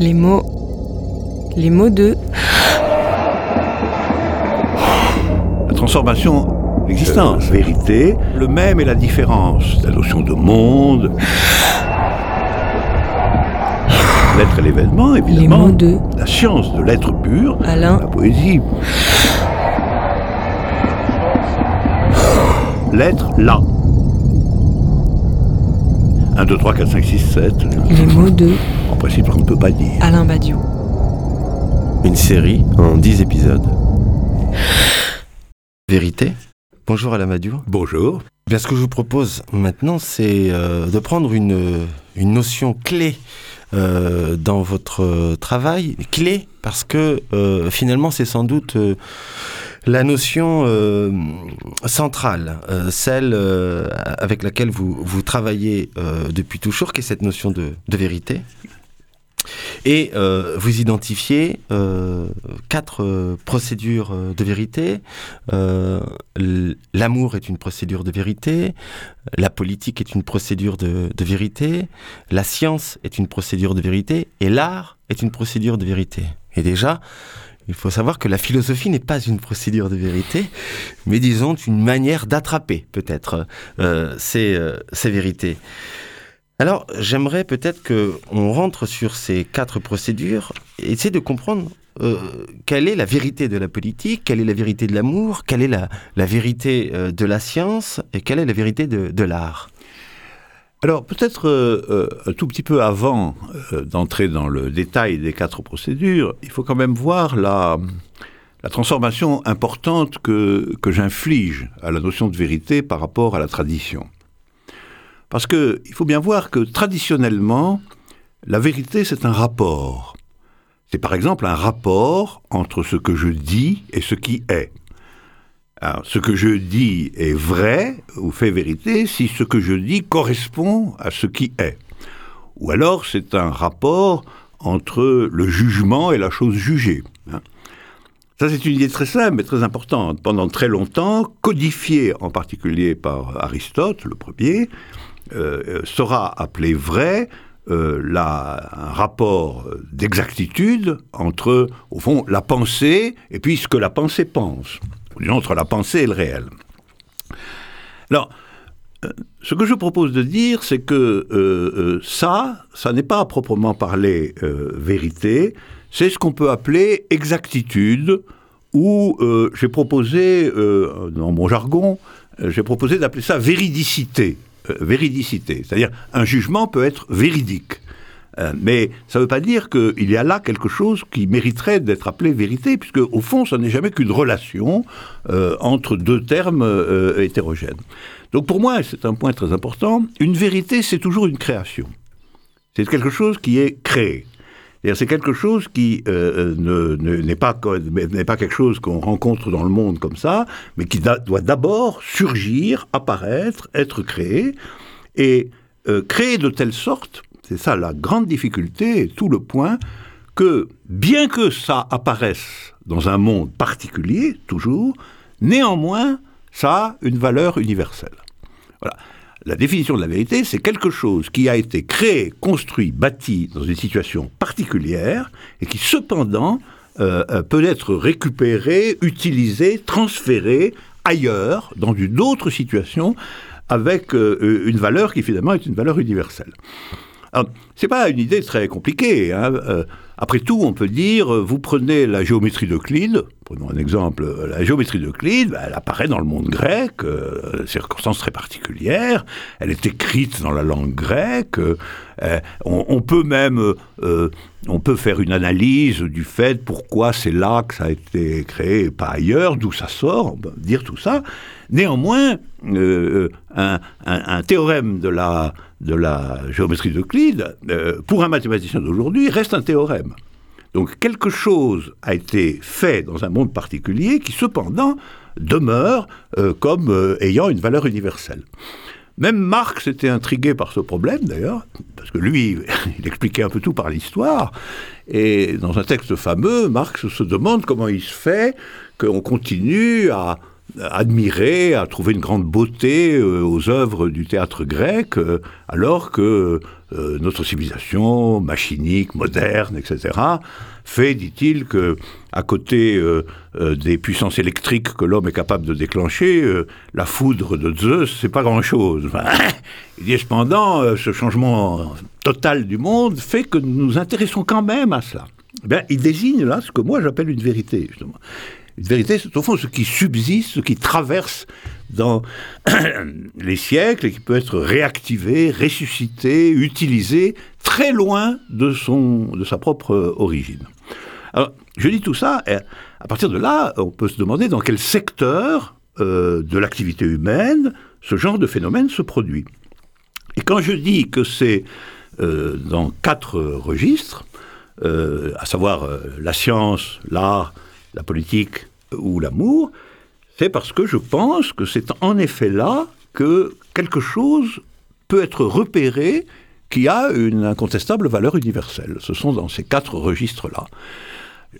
Les mots. Les mots de. La transformation l'existence. vérité, le même et la différence. La notion de monde. L'être et l'événement, évidemment. Les mots de. La science de l'être pur. Alain. La poésie. L'être là. 1, 2, 3, 4, 5, 6, 7. Les mots de. En principe, on ne peut pas dire. Alain Badiou. Une série en 10 épisodes. Vérité Bonjour Alain Badiou. Bonjour. Bien, ce que je vous propose maintenant, c'est euh, de prendre une, une notion clé euh, dans votre travail. Clé parce que euh, finalement, c'est sans doute euh, la notion euh, centrale, euh, celle euh, avec laquelle vous, travaillez depuis toujours, qui est cette notion de, vérité. Et vous identifiez quatre procédures de vérité. L'amour est une procédure de vérité, la politique est une procédure de, de vérité, la science est une procédure de vérité, et l'art est une procédure de vérité. Et déjà, il faut savoir que la philosophie n'est pas une procédure de vérité, mais disons une manière d'attraper peut-être euh, ces, euh, ces vérités. Alors, j'aimerais peut-être que on rentre sur ces quatre procédures et essayer de comprendre euh, quelle est la vérité de la politique, quelle est la vérité de l'amour, quelle est la, vérité de la science et quelle est la vérité de l'art. Alors peut-être euh, euh, un tout petit peu avant euh, d'entrer dans le détail des quatre procédures, il faut quand même voir la, transformation importante que, que j'inflige à la notion de vérité par rapport à la tradition. Parce que il faut bien voir que traditionnellement, la vérité c'est un rapport. C'est par exemple un rapport entre ce que je dis et ce qui est. Ce que je dis est vrai ou fait vérité si ce que je dis correspond à ce qui est. Ou alors c'est un rapport entre le jugement et la chose jugée. hein. Ça, c'est une idée très simple mais très importante. Pendant très longtemps, codifiée en particulier par Aristote, le premier, euh, euh, sera appelé vrai euh, la- un rapport d'exactitude entre, au fond, la pensée et puis ce que la pensée pense. Disons, entre la pensée et le réel. Alors, euh, ce que je propose de dire, c'est que euh, euh, ça, ça n'est pas à proprement parler vérité, c'est ce qu'on peut appeler exactitude, ou euh, j'ai proposé, dans mon jargon, j'ai proposé d'appeler ça véridicité. Véridicité, c'est-à-dire un jugement peut être véridique. Euh, mais ça ne veut pas dire qu'il y a là quelque chose qui mériterait d'être appelé vérité, puisque au fond, ça n'est jamais qu'une relation euh, entre deux termes euh, hétérogènes. Donc pour moi, c'est un point très important, une vérité, c'est toujours une création. C'est quelque chose qui est créé. C'est quelque chose qui ne- ne- n'est pas, quelque chose qu'on rencontre dans le monde comme ça, mais qui doit d'abord surgir, apparaître, être créé, et créé de telle sorte, c'est ça la grande difficulté tout le point, que bien que ça apparaisse dans un monde particulier, toujours, néanmoins, ça a une valeur universelle. Voilà. La définition de la vérité, c'est quelque chose qui a été créé, construit, bâti dans une situation particulière et qui cependant euh, euh, peut être récupéré, utilisé, transféré ailleurs, dans une autre situation, avec euh, une valeur qui finalement est une valeur universelle. C'est pas une idée très compliquée. hein. Euh, après tout, on peut dire, euh, vous prenez la géométrie d'Euclide, prenons un exemple, euh, la géométrie d'Euclide, bah, elle apparaît dans le monde grec, euh, circonstances très particulières, elle est écrite dans la langue grecque, on, peut même, on peut faire une analyse du fait pourquoi c'est là que ça a été créé et pas ailleurs, d'où ça sort, on peut dire tout ça. Néanmoins, un théorème de la, de la géométrie d'Euclide, euh, pour un mathématicien d'aujourd'hui, reste un théorème. Donc quelque chose a été fait dans un monde particulier qui cependant demeure euh, comme euh, ayant une valeur universelle. Même Marx était intrigué par ce problème d'ailleurs, parce que lui, il expliquait un peu tout par l'histoire, et dans un texte fameux, Marx se demande comment il se fait qu'on continue à admirer, à trouver une grande beauté euh, aux œuvres du théâtre grec, euh, alors que euh, notre civilisation machinique, moderne, etc., fait, dit-il, que à côté euh, euh, des puissances électriques que l'homme est capable de déclencher, euh, la foudre de Zeus, c'est pas grand-chose. Il dit cependant, euh, ce changement total du monde fait que nous nous intéressons quand même à cela. Eh bien, il désigne là ce que moi j'appelle une vérité, justement. Une vérité, c'est au fond ce qui subsiste, ce qui traverse dans les siècles et qui peut être réactivé, ressuscité, utilisé très loin de, son, de sa propre origine. Alors, je dis tout ça, et à partir de là, on peut se demander dans quel secteur euh, de l'activité humaine ce genre de phénomène se produit. Et quand je dis que c'est euh, dans quatre registres, euh, à savoir euh, la science, l'art, la politique ou l'amour, c'est parce que je pense que c'est en effet là que quelque chose peut être repéré qui a une incontestable valeur universelle. Ce sont dans ces quatre registres-là.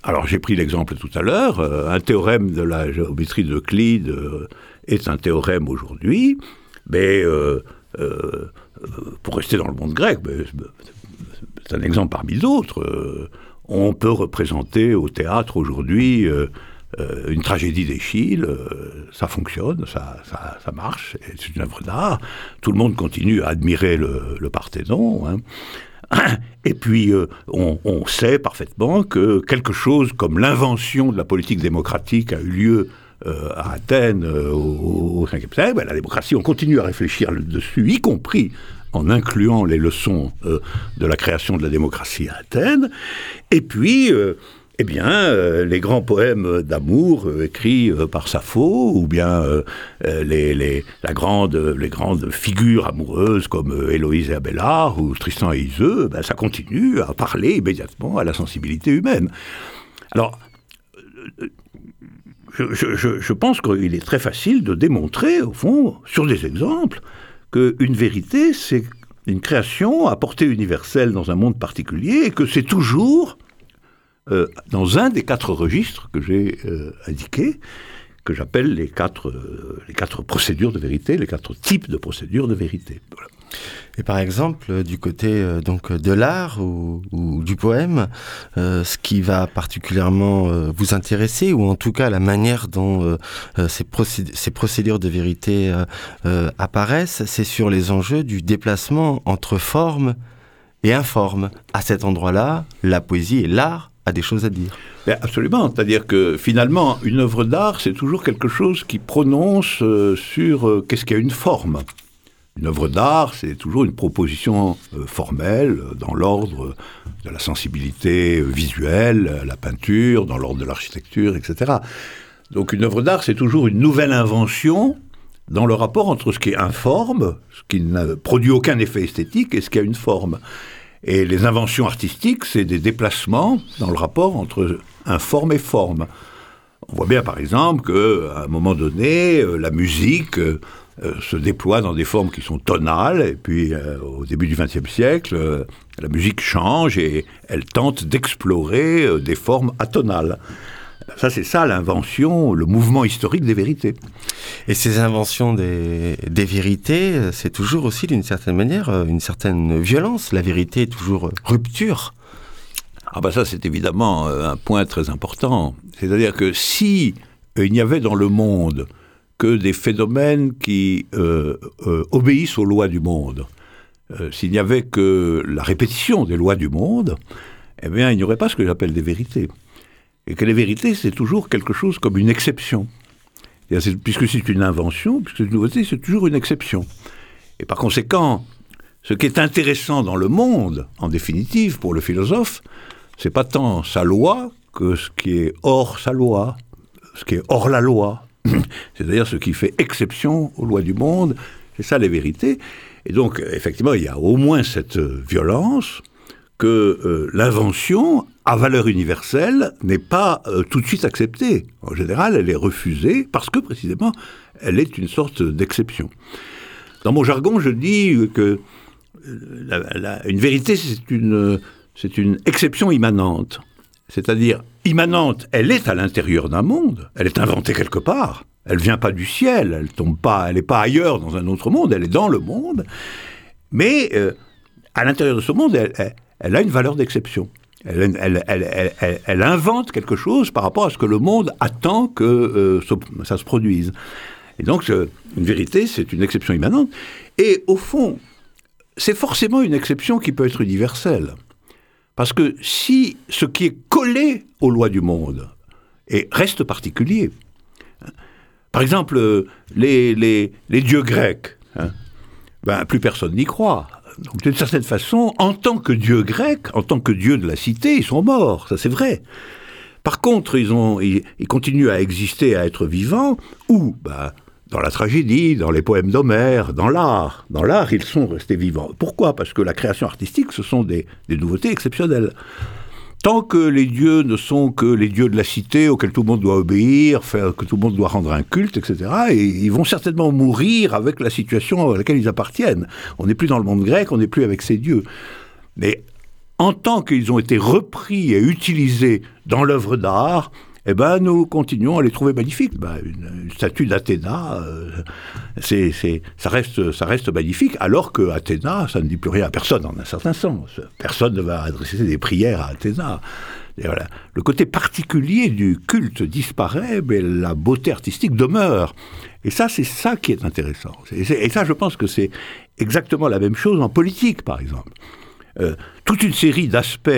Alors j'ai pris l'exemple tout à l'heure, euh, un théorème de la géométrie d'Euclide euh, est un théorème aujourd'hui, mais euh, pour rester dans le monde grec, c'est un exemple parmi d'autres, on peut représenter au théâtre aujourd'hui euh, euh, une tragédie d'Échille, euh, ça fonctionne, ça, ça, marche, c'est une œuvre d'art, tout le monde continue à admirer le, le Parthénon. hein. Et puis, euh, on, sait parfaitement que quelque chose comme l'invention de la politique démocratique a eu lieu à Athènes au, au 5e siècle. Ben, la démocratie, on continue à réfléchir dessus, y compris en incluant les leçons euh, de la création de la démocratie à Athènes. Et puis, euh, eh bien, euh, les grands poèmes d'amour écrits par Sappho, ou bien les, grandes figures amoureuses comme Héloïse et Abélard ou Tristan et Iseux, ben, ça continue à parler immédiatement à la sensibilité humaine. Alors, je pense qu'il est très facile de démontrer, au fond, sur des exemples, qu'une vérité, c'est une création à portée universelle dans un monde particulier, et que c'est toujours euh, dans un des quatre registres que j'ai euh, indiqués, que j'appelle les quatre, euh, les quatre procédures de vérité, les quatre types de procédures de vérité. Voilà. Et par exemple, euh, du côté euh, donc de l'art ou, du poème, euh, ce qui va particulièrement euh, vous intéresser, ou en tout cas la manière dont euh, euh, ces, procéd- ces procédures de vérité euh, euh, apparaissent, c'est sur les enjeux du déplacement entre forme et informe. À cet endroit-là, la poésie et l'art a des choses à dire. Absolument, c'est-à-dire que finalement, une œuvre d'art, c'est toujours quelque chose qui prononce euh, sur euh, qu'est-ce qu'il y a une forme. Une œuvre d'art, c'est toujours une proposition euh, formelle, euh, dans l'ordre de la sensibilité euh, visuelle, la peinture, dans l'ordre de l'architecture, etc. Donc une œuvre d'art, c'est toujours une nouvelle invention dans le rapport entre ce qui est informe, ce qui ne produit aucun effet esthétique, et ce qui a une forme. Et les inventions artistiques, c'est des déplacements dans le rapport entre informe et forme. On voit bien par exemple qu'à un moment donné, euh, la musique euh, euh, se déploie dans des formes qui sont tonales, et puis au début du XXe siècle, la musique change et elle tente d'explorer des formes atonales. Ça, c'est ça l'invention, le mouvement historique des vérités. Et ces inventions des, vérités, c'est toujours aussi d'une certaine manière une certaine violence. La vérité est toujours rupture. Ah bah ça c'est évidemment euh, un point très important. C'est-à-dire que si euh, il n'y avait dans le monde que des phénomènes qui euh, obéissent aux lois du monde, s'il n'y avait que la répétition des lois du monde, eh bien il n'y aurait pas ce que j'appelle des vérités. Et que les vérités c'est toujours quelque chose comme une exception. Puisque c'est une invention, puisque c'est une nouveauté, c'est toujours une exception. Et par conséquent, ce qui est intéressant dans le monde, en définitive, pour le philosophe, c'est pas tant sa loi que ce qui est hors sa loi, ce qui est hors la loi. C'est-à-dire ce qui fait exception aux lois du monde. C'est ça les vérités. Et donc, effectivement, il y a au moins cette euh, violence que euh, l'invention à valeur universelle n'est pas euh, tout de suite acceptée. En général, elle est refusée parce que précisément, elle est une sorte d'exception. Dans mon jargon, je dis que une vérité, c'est une, c'est une exception immanente. C'est-à-dire, immanente, elle est à l'intérieur d'un monde, elle est inventée quelque part, elle vient pas du ciel, elle tombe pas, elle n'est pas ailleurs dans un autre monde, elle est dans le monde, mais euh, à l'intérieur de ce monde, elle, a une valeur d'exception. Elle, invente quelque chose par rapport à ce que le monde attend que euh, ça se produise. Et donc, une vérité, c'est une exception immanente. Et au fond, c'est forcément une exception qui peut être universelle. Parce que si ce qui est collé aux lois du monde reste particulier, par exemple, les, les, dieux grecs, hein, ben, plus personne n'y croit. D'une certaine façon, en tant que dieu grec, en tant que dieu de la cité, ils sont morts, ça c'est vrai. Par contre, ils, ont, ils, continuent à exister, à être vivants, ou ben, dans la tragédie, dans les poèmes d'Homère, dans l'art. Dans l'art, ils sont restés vivants. Pourquoi? Parce que la création artistique, ce sont des, nouveautés exceptionnelles. Tant que les dieux ne sont que les dieux de la cité auxquels tout le monde doit obéir, que tout le monde doit rendre un culte, etc., et ils vont certainement mourir avec la situation à laquelle ils appartiennent. On n'est plus dans le monde grec, on n'est plus avec ces dieux. Mais en tant qu'ils ont été repris et utilisés dans l'œuvre d'art, eh ben, nous continuons à les trouver magnifiques. Ben, une, statue d'Athéna, euh, c'est, ça, reste, ça reste magnifique, alors que Athéna, ça ne dit plus rien à personne, en un certain sens. Personne ne va adresser des prières à Athéna. voilà. Le côté particulier du culte disparaît, mais la beauté artistique demeure. Et ça, c'est ça qui est intéressant. Et, ça, je pense que c'est exactement la même chose en politique, par exemple. Euh, toute une série d'aspects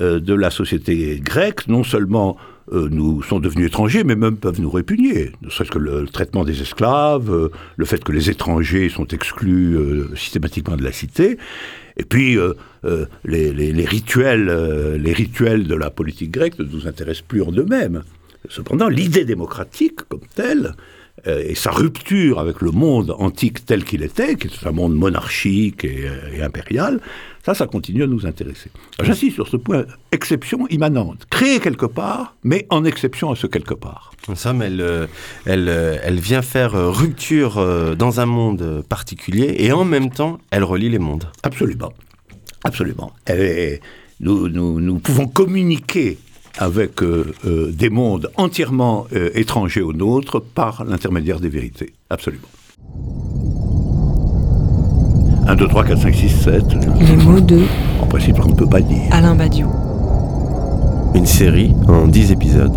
euh, de la société grecque, non seulement euh, nous sont devenus étrangers, mais même peuvent nous répugner. Ne serait-ce que le, traitement des esclaves, le fait que les étrangers sont exclus systématiquement de la cité, et puis les, rituels, les rituels de la politique grecque ne nous intéressent plus en eux-mêmes. Cependant, l'idée démocratique comme telle, et sa rupture avec le monde antique tel qu'il était, qui est un monde monarchique et impérial, ça, ça continue à nous intéresser. J'insiste sur ce point, exception immanente. Créée quelque part, mais en exception à ce quelque part. En somme, elle, euh, elle, euh, elle vient faire euh, rupture dans un monde particulier et en même temps, elle relie les mondes. Absolument. Absolument. nous, nous, nous, pouvons communiquer avec des mondes entièrement étrangers aux nôtres par l'intermédiaire des vérités. Absolument. 1, 2, 3, 4, 5, 6, 7. Les mots de. En principe, on ne peut pas dire. Alain Badiou. Une série en 10 épisodes.